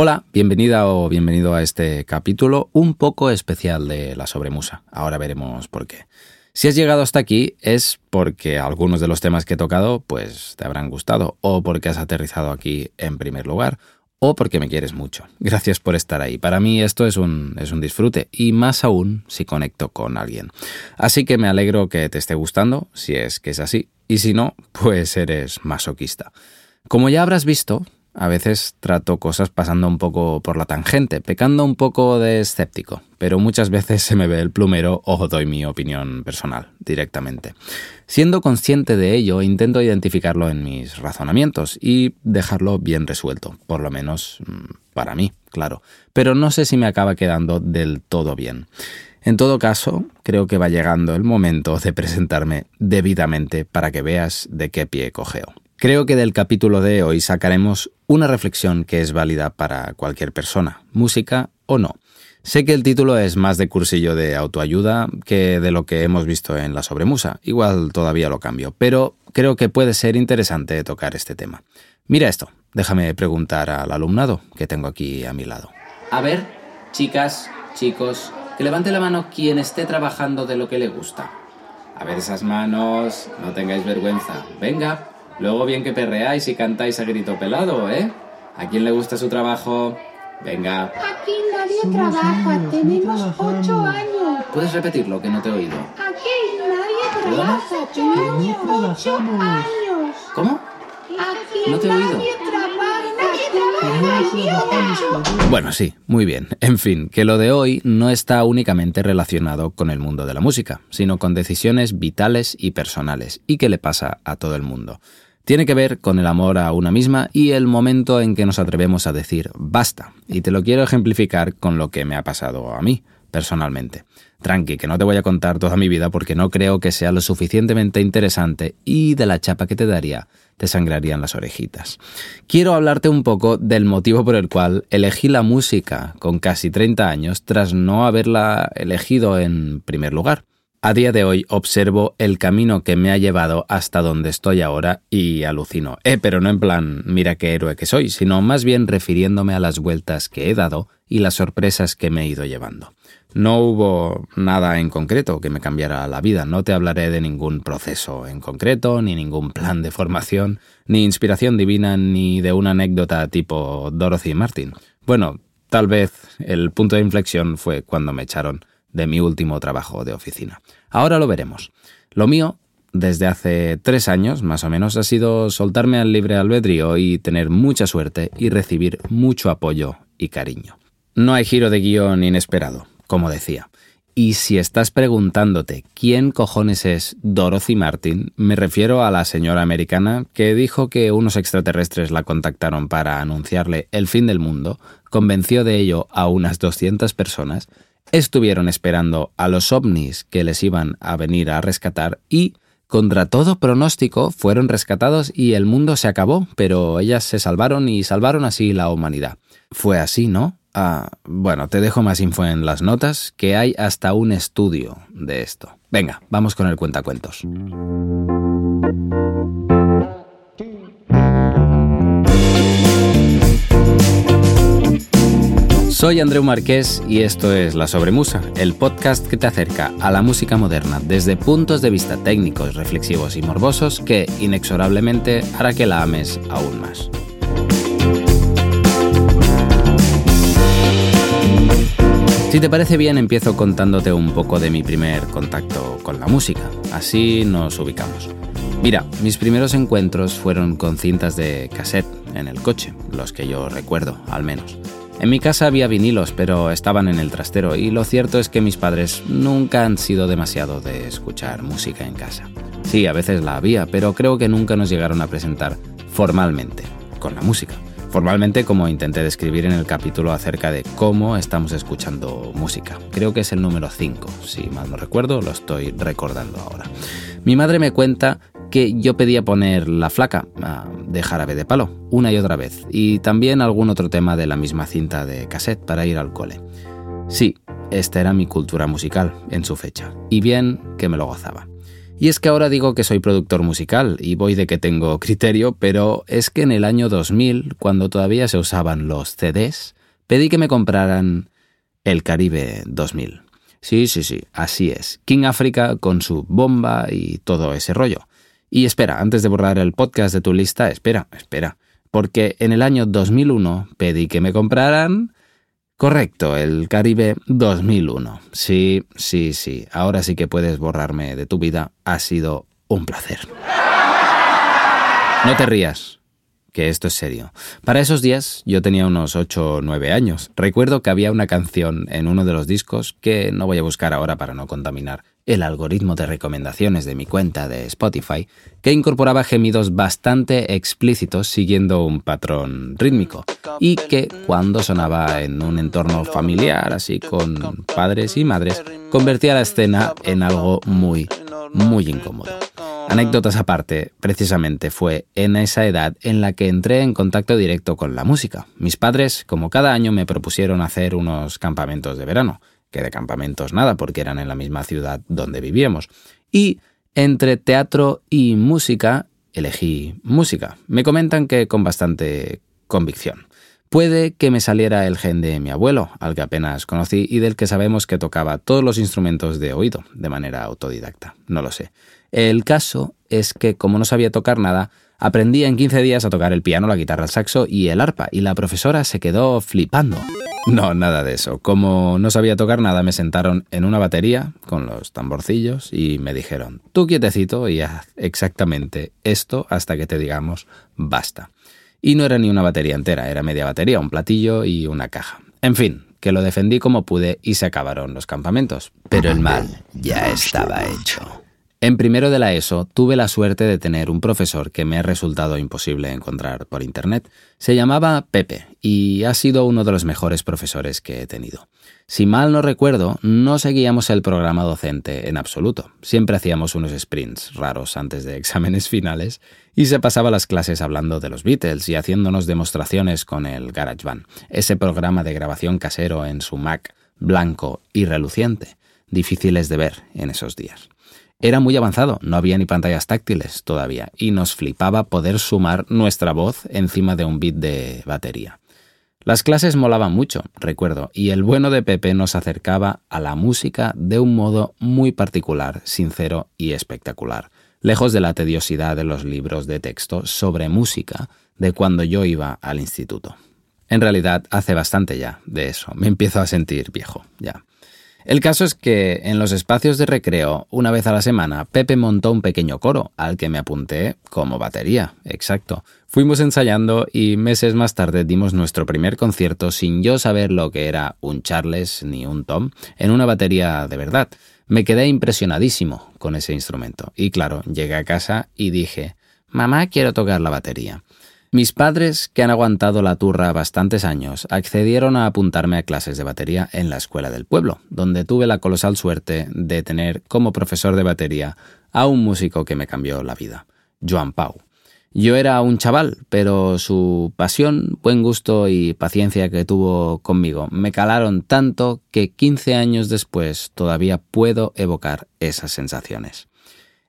Hola, bienvenida o bienvenido a este capítulo un poco especial de la sobremusa. Ahora veremos por qué. Si has llegado hasta aquí es porque algunos de los temas que he tocado pues te habrán gustado o porque has aterrizado aquí en primer lugar o porque me quieres mucho. Gracias por estar ahí. Para mí esto es un, es un disfrute y más aún si conecto con alguien. Así que me alegro que te esté gustando, si es que es así, y si no, pues eres masoquista. Como ya habrás visto, a veces trato cosas pasando un poco por la tangente, pecando un poco de escéptico, pero muchas veces se me ve el plumero o doy mi opinión personal directamente. Siendo consciente de ello, intento identificarlo en mis razonamientos y dejarlo bien resuelto, por lo menos mm, para mí, claro, pero no sé si me acaba quedando del todo bien. En todo caso, creo que va llegando el momento de presentarme debidamente para que veas de qué pie cogeo. Creo que del capítulo de hoy sacaremos una reflexión que es válida para cualquier persona, música o no. Sé que el título es más de cursillo de autoayuda que de lo que hemos visto en la sobremusa, igual todavía lo cambio, pero creo que puede ser interesante tocar este tema. Mira esto, déjame preguntar al alumnado que tengo aquí a mi lado. A ver, chicas, chicos, que levante la mano quien esté trabajando de lo que le gusta. A ver esas manos, no tengáis vergüenza. Venga, Luego bien que perreáis y cantáis a grito pelado, ¿eh? ¿A quién le gusta su trabajo? Venga. Aquí nadie trabaja, tenemos ocho años. ¿Puedes repetirlo, que no te he oído? Aquí nadie trabaja, tenemos ocho años. ¿Cómo? Aquí no te he oído. nadie bueno, sí, muy bien. En fin, que lo de hoy no está únicamente relacionado con el mundo de la música, sino con decisiones vitales y personales, y que le pasa a todo el mundo. Tiene que ver con el amor a una misma y el momento en que nos atrevemos a decir basta. Y te lo quiero ejemplificar con lo que me ha pasado a mí, personalmente. Tranqui, que no te voy a contar toda mi vida porque no creo que sea lo suficientemente interesante y de la chapa que te daría te sangrarían las orejitas. Quiero hablarte un poco del motivo por el cual elegí la música con casi 30 años tras no haberla elegido en primer lugar. A día de hoy observo el camino que me ha llevado hasta donde estoy ahora y alucino. Eh, pero no en plan, mira qué héroe que soy, sino más bien refiriéndome a las vueltas que he dado y las sorpresas que me he ido llevando. No hubo nada en concreto que me cambiara la vida, no te hablaré de ningún proceso en concreto, ni ningún plan de formación, ni inspiración divina, ni de una anécdota tipo Dorothy Martin. Bueno, tal vez el punto de inflexión fue cuando me echaron de mi último trabajo de oficina. Ahora lo veremos. Lo mío, desde hace tres años más o menos, ha sido soltarme al libre albedrío y tener mucha suerte y recibir mucho apoyo y cariño. No hay giro de guion inesperado, como decía. Y si estás preguntándote quién cojones es Dorothy Martin, me refiero a la señora americana que dijo que unos extraterrestres la contactaron para anunciarle el fin del mundo, convenció de ello a unas 200 personas estuvieron esperando a los ovnis que les iban a venir a rescatar y, contra todo pronóstico, fueron rescatados y el mundo se acabó, pero ellas se salvaron y salvaron así la humanidad. Fue así, ¿no? Ah, bueno, te dejo más info en las notas, que hay hasta un estudio de esto. Venga, vamos con el cuentacuentos. Soy Andreu Marqués y esto es La Sobremusa, el podcast que te acerca a la música moderna desde puntos de vista técnicos, reflexivos y morbosos que, inexorablemente, hará que la ames aún más. Si te parece bien, empiezo contándote un poco de mi primer contacto con la música. Así nos ubicamos. Mira, mis primeros encuentros fueron con cintas de cassette en el coche, los que yo recuerdo, al menos. En mi casa había vinilos, pero estaban en el trastero y lo cierto es que mis padres nunca han sido demasiado de escuchar música en casa. Sí, a veces la había, pero creo que nunca nos llegaron a presentar formalmente con la música. Formalmente como intenté describir en el capítulo acerca de cómo estamos escuchando música. Creo que es el número 5, si mal no recuerdo, lo estoy recordando ahora. Mi madre me cuenta que yo pedía poner La Flaca de Jarabe de Palo una y otra vez y también algún otro tema de la misma cinta de cassette para ir al cole. Sí, esta era mi cultura musical en su fecha y bien que me lo gozaba. Y es que ahora digo que soy productor musical y voy de que tengo criterio, pero es que en el año 2000, cuando todavía se usaban los CDs, pedí que me compraran el Caribe 2000. Sí, sí, sí, así es. King Africa con su bomba y todo ese rollo. Y espera, antes de borrar el podcast de tu lista, espera, espera. Porque en el año 2001 pedí que me compraran Correcto, el Caribe 2001. Sí, sí, sí. Ahora sí que puedes borrarme de tu vida. Ha sido un placer. No te rías, que esto es serio. Para esos días yo tenía unos 8 o 9 años. Recuerdo que había una canción en uno de los discos que no voy a buscar ahora para no contaminar el algoritmo de recomendaciones de mi cuenta de Spotify, que incorporaba gemidos bastante explícitos siguiendo un patrón rítmico, y que cuando sonaba en un entorno familiar, así con padres y madres, convertía la escena en algo muy, muy incómodo. Anécdotas aparte, precisamente fue en esa edad en la que entré en contacto directo con la música. Mis padres, como cada año, me propusieron hacer unos campamentos de verano, que de campamentos nada, porque eran en la misma ciudad donde vivíamos. Y entre teatro y música, elegí música. Me comentan que con bastante convicción. Puede que me saliera el gen de mi abuelo, al que apenas conocí y del que sabemos que tocaba todos los instrumentos de oído, de manera autodidacta. No lo sé. El caso es que, como no sabía tocar nada, aprendí en 15 días a tocar el piano, la guitarra, el saxo y el arpa, y la profesora se quedó flipando. No, nada de eso. Como no sabía tocar nada, me sentaron en una batería con los tamborcillos y me dijeron, tú quietecito y haz exactamente esto hasta que te digamos basta. Y no era ni una batería entera, era media batería, un platillo y una caja. En fin, que lo defendí como pude y se acabaron los campamentos. Pero el mal ya estaba hecho. En primero de la ESO tuve la suerte de tener un profesor que me ha resultado imposible encontrar por internet. Se llamaba Pepe y ha sido uno de los mejores profesores que he tenido. Si mal no recuerdo, no seguíamos el programa docente en absoluto. Siempre hacíamos unos sprints raros antes de exámenes finales y se pasaba las clases hablando de los Beatles y haciéndonos demostraciones con el GarageBand, ese programa de grabación casero en su Mac blanco y reluciente, difíciles de ver en esos días. Era muy avanzado, no había ni pantallas táctiles todavía, y nos flipaba poder sumar nuestra voz encima de un bit de batería. Las clases molaban mucho, recuerdo, y el bueno de Pepe nos acercaba a la música de un modo muy particular, sincero y espectacular, lejos de la tediosidad de los libros de texto sobre música de cuando yo iba al instituto. En realidad, hace bastante ya de eso, me empiezo a sentir viejo, ya. El caso es que en los espacios de recreo, una vez a la semana, Pepe montó un pequeño coro, al que me apunté como batería, exacto. Fuimos ensayando y meses más tarde dimos nuestro primer concierto sin yo saber lo que era un Charles ni un Tom, en una batería de verdad. Me quedé impresionadísimo con ese instrumento. Y claro, llegué a casa y dije, mamá, quiero tocar la batería. Mis padres, que han aguantado la turra bastantes años, accedieron a apuntarme a clases de batería en la escuela del pueblo, donde tuve la colosal suerte de tener como profesor de batería a un músico que me cambió la vida, Joan Pau. Yo era un chaval, pero su pasión, buen gusto y paciencia que tuvo conmigo me calaron tanto que 15 años después todavía puedo evocar esas sensaciones.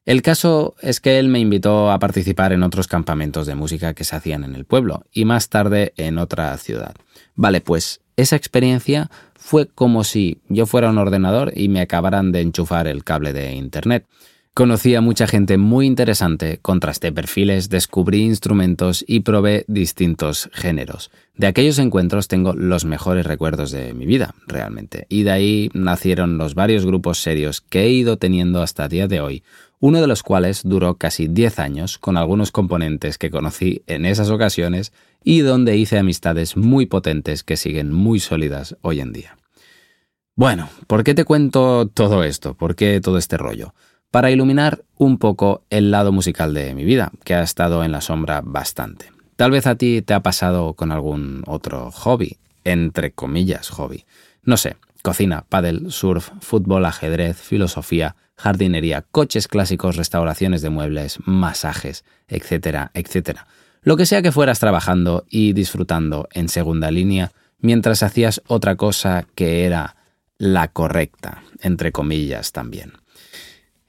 El caso es que él me invitó a participar en otros campamentos de música que se hacían en el pueblo y más tarde en otra ciudad. Vale, pues esa experiencia fue como si yo fuera un ordenador y me acabaran de enchufar el cable de Internet. Conocí a mucha gente muy interesante, contrasté perfiles, descubrí instrumentos y probé distintos géneros. De aquellos encuentros tengo los mejores recuerdos de mi vida, realmente, y de ahí nacieron los varios grupos serios que he ido teniendo hasta día de hoy, uno de los cuales duró casi 10 años con algunos componentes que conocí en esas ocasiones y donde hice amistades muy potentes que siguen muy sólidas hoy en día. Bueno, ¿por qué te cuento todo esto? ¿Por qué todo este rollo? Para iluminar un poco el lado musical de mi vida, que ha estado en la sombra bastante. Tal vez a ti te ha pasado con algún otro hobby, entre comillas hobby. No sé, cocina, paddle, surf, fútbol, ajedrez, filosofía, jardinería, coches clásicos, restauraciones de muebles, masajes, etcétera, etcétera. Lo que sea que fueras trabajando y disfrutando en segunda línea mientras hacías otra cosa que era la correcta, entre comillas también.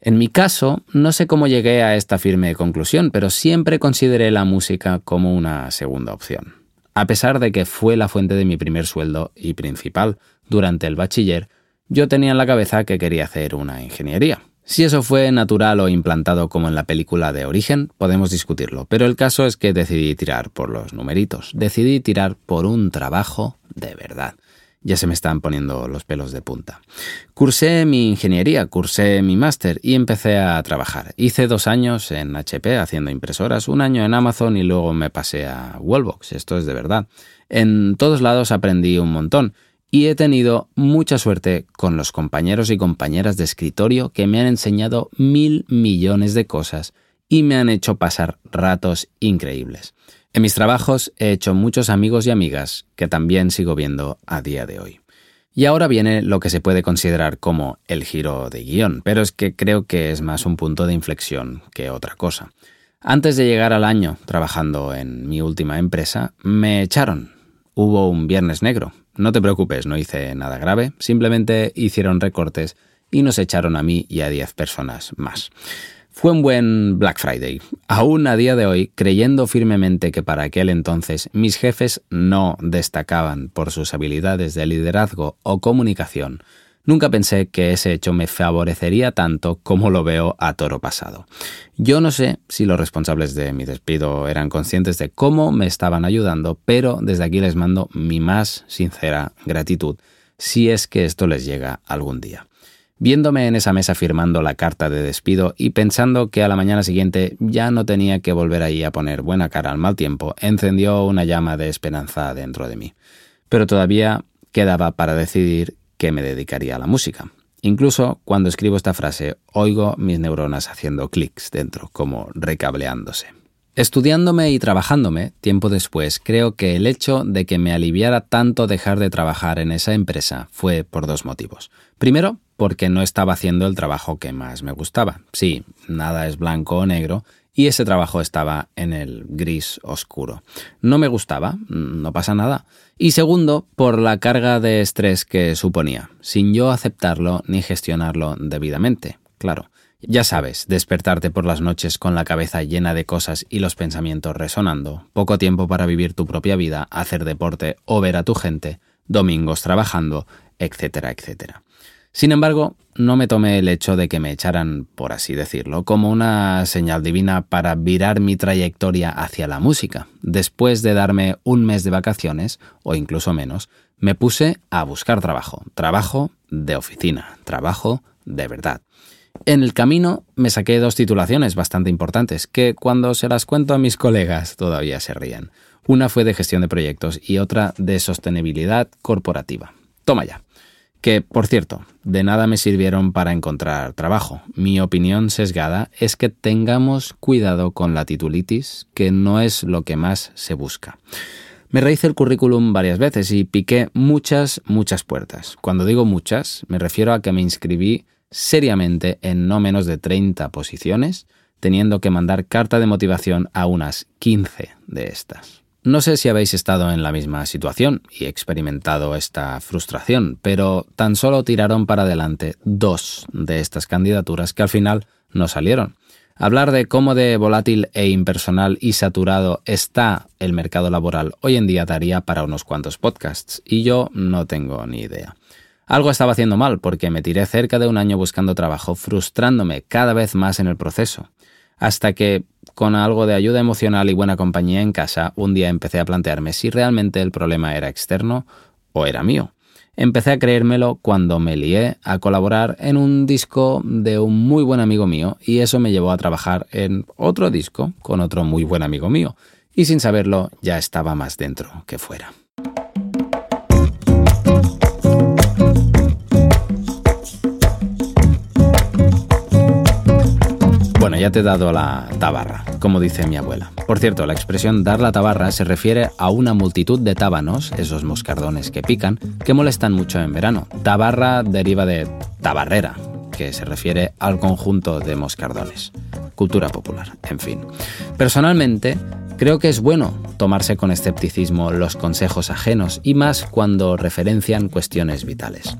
En mi caso, no sé cómo llegué a esta firme conclusión, pero siempre consideré la música como una segunda opción. A pesar de que fue la fuente de mi primer sueldo y principal durante el bachiller, yo tenía en la cabeza que quería hacer una ingeniería. Si eso fue natural o implantado como en la película de Origen, podemos discutirlo, pero el caso es que decidí tirar por los numeritos, decidí tirar por un trabajo de verdad. Ya se me están poniendo los pelos de punta. Cursé mi ingeniería, cursé mi máster y empecé a trabajar. Hice dos años en HP haciendo impresoras, un año en Amazon y luego me pasé a Wallbox. Esto es de verdad. En todos lados aprendí un montón y he tenido mucha suerte con los compañeros y compañeras de escritorio que me han enseñado mil millones de cosas y me han hecho pasar ratos increíbles. En mis trabajos he hecho muchos amigos y amigas que también sigo viendo a día de hoy. Y ahora viene lo que se puede considerar como el giro de guion, pero es que creo que es más un punto de inflexión que otra cosa. Antes de llegar al año trabajando en mi última empresa, me echaron. Hubo un viernes negro, no te preocupes, no hice nada grave, simplemente hicieron recortes y nos echaron a mí y a 10 personas más. Fue un buen Black Friday, aún a día de hoy creyendo firmemente que para aquel entonces mis jefes no destacaban por sus habilidades de liderazgo o comunicación, Nunca pensé que ese hecho me favorecería tanto como lo veo a toro pasado. Yo no sé si los responsables de mi despido eran conscientes de cómo me estaban ayudando, pero desde aquí les mando mi más sincera gratitud si es que esto les llega algún día. Viéndome en esa mesa firmando la carta de despido y pensando que a la mañana siguiente ya no tenía que volver ahí a poner buena cara al mal tiempo, encendió una llama de esperanza dentro de mí. Pero todavía quedaba para decidir que me dedicaría a la música. Incluso cuando escribo esta frase, oigo mis neuronas haciendo clics dentro, como recableándose. Estudiándome y trabajándome, tiempo después, creo que el hecho de que me aliviara tanto dejar de trabajar en esa empresa fue por dos motivos. Primero, porque no estaba haciendo el trabajo que más me gustaba. Sí, nada es blanco o negro, y ese trabajo estaba en el gris oscuro. No me gustaba, no pasa nada. Y segundo, por la carga de estrés que suponía, sin yo aceptarlo ni gestionarlo debidamente, claro. Ya sabes, despertarte por las noches con la cabeza llena de cosas y los pensamientos resonando, poco tiempo para vivir tu propia vida, hacer deporte o ver a tu gente, domingos trabajando, etcétera, etcétera. Sin embargo, no me tomé el hecho de que me echaran, por así decirlo, como una señal divina para virar mi trayectoria hacia la música. Después de darme un mes de vacaciones, o incluso menos, me puse a buscar trabajo. Trabajo de oficina, trabajo de verdad. En el camino me saqué dos titulaciones bastante importantes que cuando se las cuento a mis colegas todavía se ríen. Una fue de gestión de proyectos y otra de sostenibilidad corporativa. Toma ya que, por cierto, de nada me sirvieron para encontrar trabajo. Mi opinión sesgada es que tengamos cuidado con la titulitis, que no es lo que más se busca. Me rehice el currículum varias veces y piqué muchas, muchas puertas. Cuando digo muchas, me refiero a que me inscribí seriamente en no menos de 30 posiciones, teniendo que mandar carta de motivación a unas 15 de estas. No sé si habéis estado en la misma situación y experimentado esta frustración, pero tan solo tiraron para adelante dos de estas candidaturas que al final no salieron. Hablar de cómo de volátil e impersonal y saturado está el mercado laboral hoy en día daría para unos cuantos podcasts, y yo no tengo ni idea. Algo estaba haciendo mal porque me tiré cerca de un año buscando trabajo, frustrándome cada vez más en el proceso hasta que, con algo de ayuda emocional y buena compañía en casa, un día empecé a plantearme si realmente el problema era externo o era mío. Empecé a creérmelo cuando me lié a colaborar en un disco de un muy buen amigo mío y eso me llevó a trabajar en otro disco con otro muy buen amigo mío y sin saberlo ya estaba más dentro que fuera. Ya te he dado la tabarra, como dice mi abuela. Por cierto, la expresión dar la tabarra se refiere a una multitud de tábanos, esos moscardones que pican, que molestan mucho en verano. Tabarra deriva de tabarrera, que se refiere al conjunto de moscardones. Cultura popular, en fin. Personalmente, creo que es bueno tomarse con escepticismo los consejos ajenos y más cuando referencian cuestiones vitales.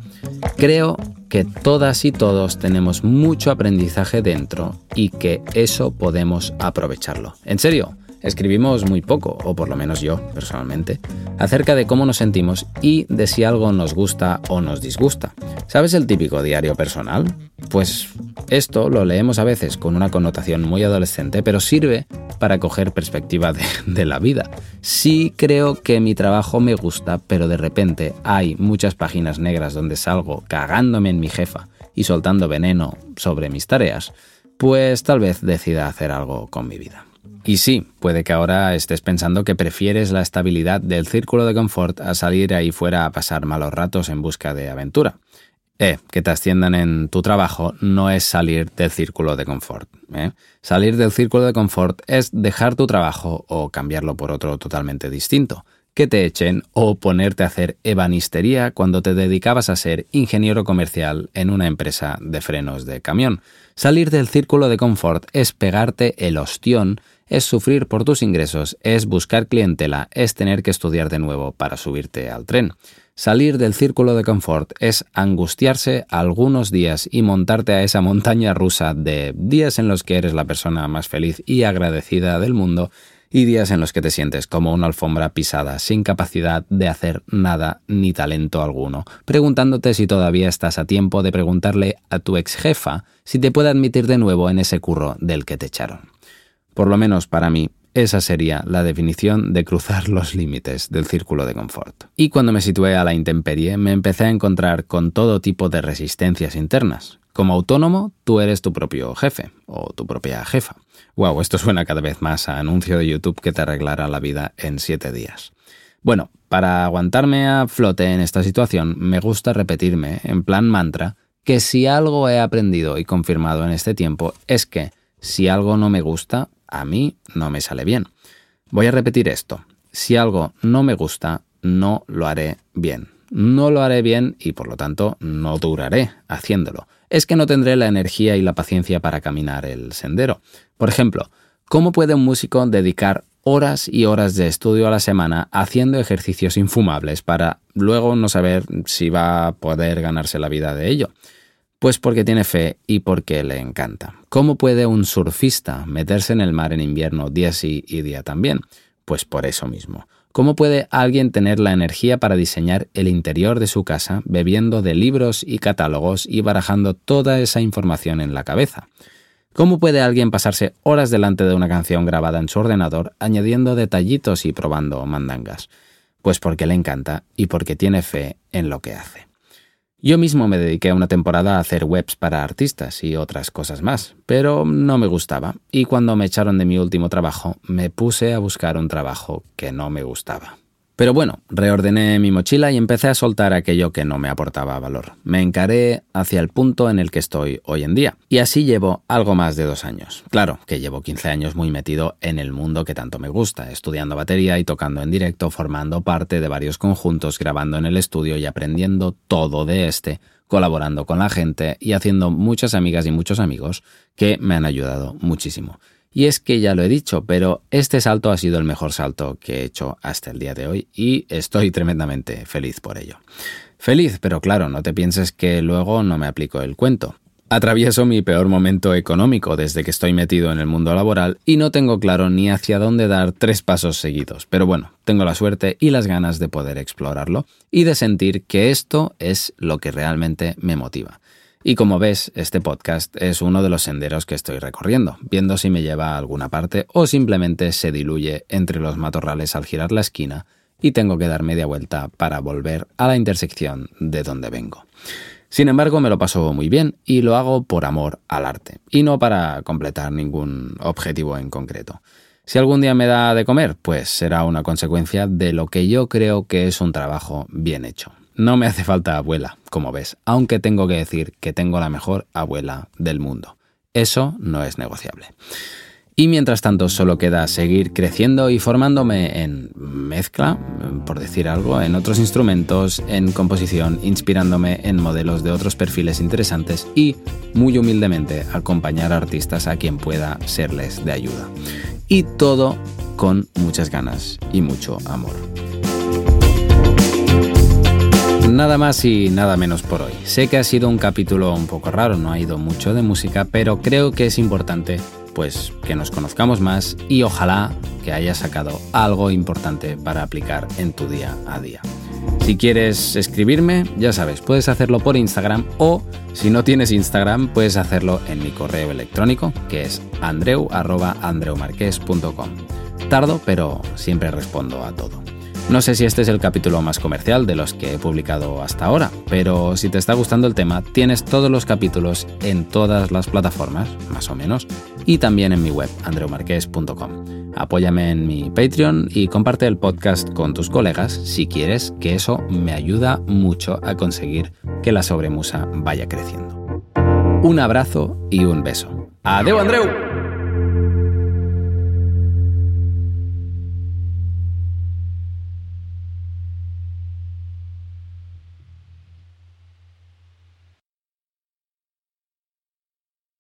Creo que todas y todos tenemos mucho aprendizaje dentro y que eso podemos aprovecharlo. En serio, escribimos muy poco, o por lo menos yo personalmente, acerca de cómo nos sentimos y de si algo nos gusta o nos disgusta. ¿Sabes el típico diario personal? Pues esto lo leemos a veces con una connotación muy adolescente, pero sirve para coger perspectiva de, de, la vida. Sí creo que mi trabajo me gusta, pero de repente hay muchas páginas negras donde salgo cagándome en mi jefa y soltando veneno sobre mis tareas, pues tal vez decida hacer algo con mi vida. Y sí, puede que ahora estés pensando que prefieres la estabilidad del círculo de confort a salir ahí fuera a pasar malos ratos en busca de aventura. Eh, que te asciendan en tu trabajo no es salir del círculo de confort. ¿eh? Salir del círculo de confort es dejar tu trabajo o cambiarlo por otro totalmente distinto. Que te echen o ponerte a hacer ebanistería cuando te dedicabas a ser ingeniero comercial en una empresa de frenos de camión. Salir del círculo de confort es pegarte el ostión es sufrir por tus ingresos, es buscar clientela, es tener que estudiar de nuevo para subirte al tren. Salir del círculo de confort es angustiarse algunos días y montarte a esa montaña rusa de días en los que eres la persona más feliz y agradecida del mundo y días en los que te sientes como una alfombra pisada, sin capacidad de hacer nada ni talento alguno, preguntándote si todavía estás a tiempo de preguntarle a tu ex jefa si te puede admitir de nuevo en ese curro del que te echaron. Por lo menos para mí, esa sería la definición de cruzar los límites del círculo de confort. Y cuando me situé a la intemperie, me empecé a encontrar con todo tipo de resistencias internas. Como autónomo, tú eres tu propio jefe o tu propia jefa. Wow, esto suena cada vez más a anuncio de YouTube que te arreglará la vida en siete días. Bueno, para aguantarme a flote en esta situación, me gusta repetirme, en plan mantra, que si algo he aprendido y confirmado en este tiempo es que si algo no me gusta, a mí no me sale bien. Voy a repetir esto. Si algo no me gusta, no lo haré bien. No lo haré bien y por lo tanto no duraré haciéndolo. Es que no tendré la energía y la paciencia para caminar el sendero. Por ejemplo, ¿cómo puede un músico dedicar horas y horas de estudio a la semana haciendo ejercicios infumables para luego no saber si va a poder ganarse la vida de ello? Pues porque tiene fe y porque le encanta. ¿Cómo puede un surfista meterse en el mar en invierno día sí y día también? Pues por eso mismo. ¿Cómo puede alguien tener la energía para diseñar el interior de su casa bebiendo de libros y catálogos y barajando toda esa información en la cabeza? ¿Cómo puede alguien pasarse horas delante de una canción grabada en su ordenador añadiendo detallitos y probando mandangas? Pues porque le encanta y porque tiene fe en lo que hace. Yo mismo me dediqué una temporada a hacer webs para artistas y otras cosas más, pero no me gustaba, y cuando me echaron de mi último trabajo, me puse a buscar un trabajo que no me gustaba. Pero bueno, reordené mi mochila y empecé a soltar aquello que no me aportaba valor. Me encaré hacia el punto en el que estoy hoy en día. Y así llevo algo más de dos años. Claro, que llevo 15 años muy metido en el mundo que tanto me gusta, estudiando batería y tocando en directo, formando parte de varios conjuntos, grabando en el estudio y aprendiendo todo de este, colaborando con la gente y haciendo muchas amigas y muchos amigos que me han ayudado muchísimo. Y es que ya lo he dicho, pero este salto ha sido el mejor salto que he hecho hasta el día de hoy y estoy tremendamente feliz por ello. Feliz, pero claro, no te pienses que luego no me aplico el cuento. Atravieso mi peor momento económico desde que estoy metido en el mundo laboral y no tengo claro ni hacia dónde dar tres pasos seguidos, pero bueno, tengo la suerte y las ganas de poder explorarlo y de sentir que esto es lo que realmente me motiva. Y como ves, este podcast es uno de los senderos que estoy recorriendo, viendo si me lleva a alguna parte o simplemente se diluye entre los matorrales al girar la esquina y tengo que dar media vuelta para volver a la intersección de donde vengo. Sin embargo, me lo paso muy bien y lo hago por amor al arte, y no para completar ningún objetivo en concreto. Si algún día me da de comer, pues será una consecuencia de lo que yo creo que es un trabajo bien hecho. No me hace falta abuela, como ves, aunque tengo que decir que tengo la mejor abuela del mundo. Eso no es negociable. Y mientras tanto solo queda seguir creciendo y formándome en mezcla, por decir algo, en otros instrumentos, en composición, inspirándome en modelos de otros perfiles interesantes y, muy humildemente, acompañar a artistas a quien pueda serles de ayuda. Y todo con muchas ganas y mucho amor. Nada más y nada menos por hoy. Sé que ha sido un capítulo un poco raro, no ha ido mucho de música, pero creo que es importante pues que nos conozcamos más y ojalá que hayas sacado algo importante para aplicar en tu día a día. Si quieres escribirme, ya sabes, puedes hacerlo por Instagram o si no tienes Instagram, puedes hacerlo en mi correo electrónico, que es andreu.andreumarques.com. Tardo, pero siempre respondo a todo. No sé si este es el capítulo más comercial de los que he publicado hasta ahora, pero si te está gustando el tema, tienes todos los capítulos en todas las plataformas, más o menos, y también en mi web, andreumarques.com. Apóyame en mi Patreon y comparte el podcast con tus colegas si quieres, que eso me ayuda mucho a conseguir que la sobremusa vaya creciendo. Un abrazo y un beso. ¡Adeu, Andreu!